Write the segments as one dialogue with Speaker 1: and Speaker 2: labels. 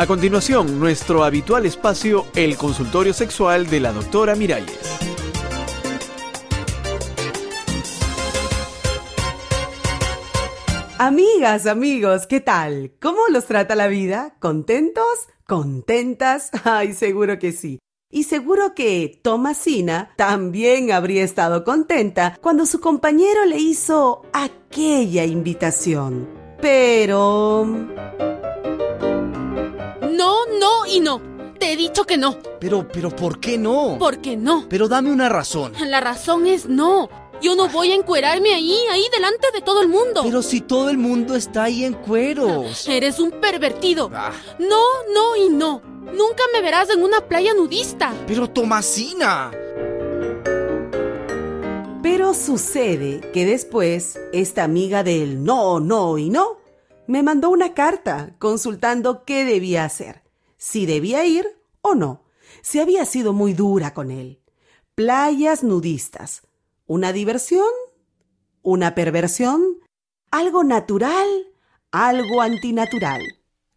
Speaker 1: A continuación, nuestro habitual espacio, el consultorio sexual de la doctora Miralles.
Speaker 2: Amigas, amigos, ¿qué tal? ¿Cómo los trata la vida? ¿Contentos? ¿Contentas? Ay, seguro que sí. Y seguro que Tomasina también habría estado contenta cuando su compañero le hizo aquella invitación. Pero...
Speaker 3: No, no y no. Te he dicho que no.
Speaker 4: Pero, pero, ¿por qué no?
Speaker 3: ¿Por qué no?
Speaker 4: Pero dame una razón.
Speaker 3: La razón es no. Yo no voy a encuerarme ahí, ahí delante de todo el mundo.
Speaker 4: Pero si todo el mundo está ahí en cueros.
Speaker 3: Eres un pervertido.
Speaker 4: Ah.
Speaker 3: No, no y no. Nunca me verás en una playa nudista.
Speaker 4: Pero Tomasina.
Speaker 2: Pero sucede que después esta amiga del no, no y no me mandó una carta consultando qué debía hacer, si debía ir o no, si había sido muy dura con él. Playas nudistas, una diversión, una perversión, algo natural, algo antinatural.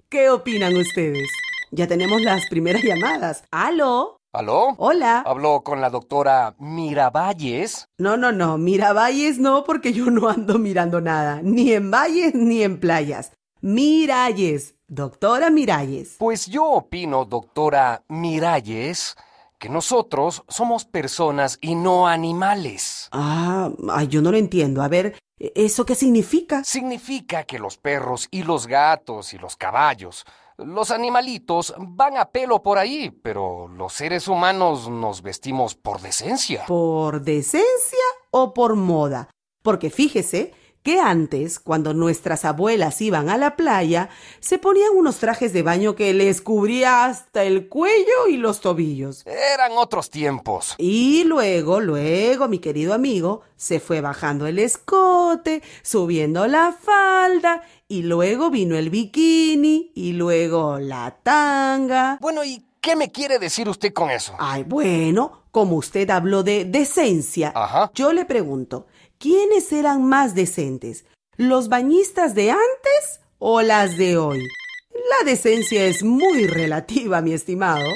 Speaker 2: ¿Qué opinan ustedes? Ya tenemos las primeras llamadas. ¿Aló?
Speaker 5: ¿Aló?
Speaker 2: Hola.
Speaker 5: Hablo con la doctora Miravalles.
Speaker 2: No, no, no. Miravalles no, porque yo no ando mirando nada. Ni en valles ni en playas. Miralles. Doctora Miralles.
Speaker 5: Pues yo opino, doctora Miralles, que nosotros somos personas y no animales.
Speaker 2: Ah, ay, yo no lo entiendo. A ver, ¿eso qué significa?
Speaker 5: Significa que los perros y los gatos y los caballos, los animalitos van a pelo por ahí, pero los seres humanos nos vestimos por decencia.
Speaker 2: ¿Por decencia o por moda? Porque fíjese que antes, cuando nuestras abuelas iban a la playa, se ponían unos trajes de baño que les cubría hasta el cuello y los tobillos.
Speaker 5: Eran otros tiempos.
Speaker 2: Y luego, luego, mi querido amigo, se fue bajando el escote, subiendo la falda, y luego vino el bikini, y luego la tanga.
Speaker 5: Bueno, ¿y qué me quiere decir usted con eso?
Speaker 2: Ay, bueno, como usted habló de decencia,
Speaker 5: Ajá.
Speaker 2: yo le pregunto, ¿quiénes eran más decentes? ¿Los bañistas de antes o las de hoy? La decencia es muy relativa, mi estimado.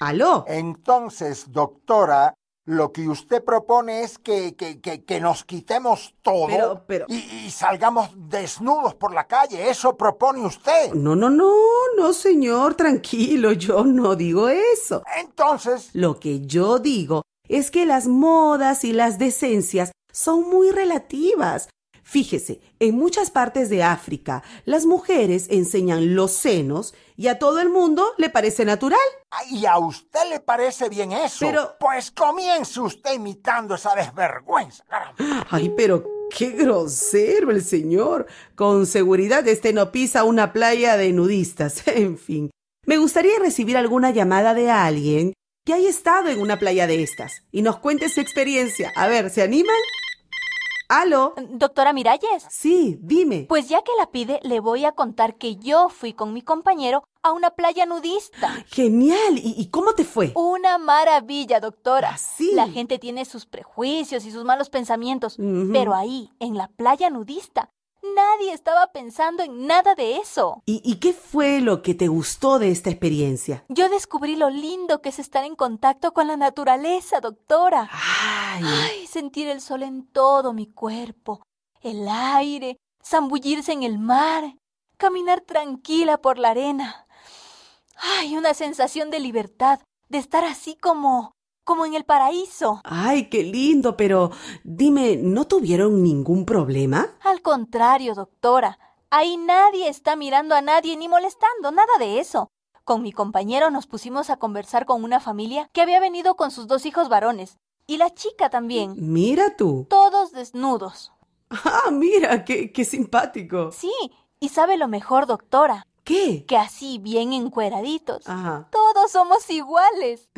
Speaker 2: ¿Aló?
Speaker 6: Entonces, doctora, lo que usted propone es que, que, que, que nos quitemos todo
Speaker 2: Pero, pero-
Speaker 6: Y, y salgamos desnudos por la calle. ¿Eso propone usted?
Speaker 2: No, no, no, no, señor, tranquilo, yo no digo eso.
Speaker 6: Entonces,
Speaker 2: Lo que yo digo es que las modas y las decencias son muy relativas. Fíjese, en muchas partes de África, las mujeres enseñan los senos y a todo el mundo le parece natural.
Speaker 6: ¿y a usted le parece bien eso?
Speaker 2: Pero-
Speaker 6: Pues comience usted imitando esa desvergüenza, caramba.
Speaker 2: Ay, pero qué grosero el señor. Con seguridad este no pisa una playa de nudistas. En fin, me gustaría recibir alguna llamada de alguien que haya estado en una playa de estas y nos cuente su experiencia. A ver, ¿se animan? ¿Aló?
Speaker 7: Doctora Miralles,
Speaker 2: Sí, dime.
Speaker 7: pues ya que la pide, le voy a contar que yo fui con mi compañero a una playa nudista.
Speaker 2: Genial. ¿Y, y cómo te fue?
Speaker 7: Una maravilla, doctora.
Speaker 2: ¿Ah, sí?
Speaker 7: La gente tiene sus prejuicios y sus malos pensamientos, pero ahí, en la playa nudista, nadie estaba pensando en nada de eso.
Speaker 2: ¿Y, y qué fue lo que te gustó de esta experiencia?
Speaker 7: Yo descubrí lo lindo que es estar en contacto con la naturaleza, doctora.
Speaker 2: Ay,
Speaker 7: Ay, sentir el sol en todo mi cuerpo, el aire, zambullirse en el mar, caminar tranquila por la arena. Ay, una sensación de libertad, de estar así como, como en el paraíso.
Speaker 2: ay, qué lindo, pero dime, ¿no tuvieron ningún problema?
Speaker 7: Al contrario, doctora, ahí nadie está mirando a nadie ni molestando, nada de eso. Con mi compañero nos pusimos a conversar con una familia que había venido con sus dos hijos varones, y la chica también,
Speaker 2: Mira tú.
Speaker 7: todos desnudos.
Speaker 2: Ah, mira, qué, qué simpático.
Speaker 7: Sí, y sabe lo mejor, doctora,
Speaker 2: ¿Qué?
Speaker 7: que así bien encueraditos.
Speaker 2: Ajá.
Speaker 7: Todos somos iguales.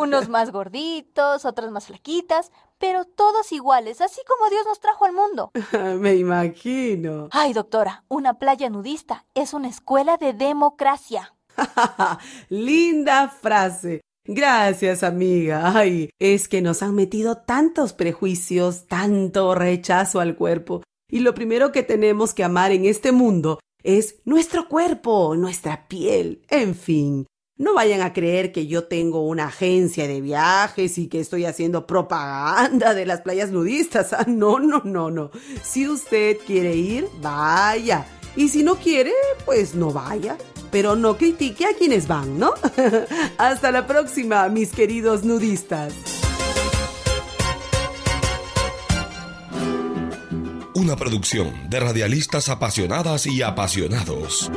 Speaker 7: Unos más gorditos, otras más flaquitas, pero todos iguales, así como Dios nos trajo al mundo.
Speaker 2: Me imagino.
Speaker 7: Ay, doctora, una playa nudista es una escuela de democracia.
Speaker 2: Linda frase. Gracias, amiga. Ay, es que nos han metido tantos prejuicios, tanto rechazo al cuerpo. Y lo primero que tenemos que amar en este mundo es nuestro cuerpo, nuestra piel, en fin. No vayan a creer que yo tengo una agencia de viajes y que estoy haciendo propaganda de las playas nudistas. Ah, no, no, no, no. Si usted quiere ir, vaya. Y si no quiere, pues no vaya. Pero no critique a quienes van, ¿no? Hasta la próxima, mis queridos nudistas.
Speaker 8: Una producción de radialistas apasionadas y apasionados.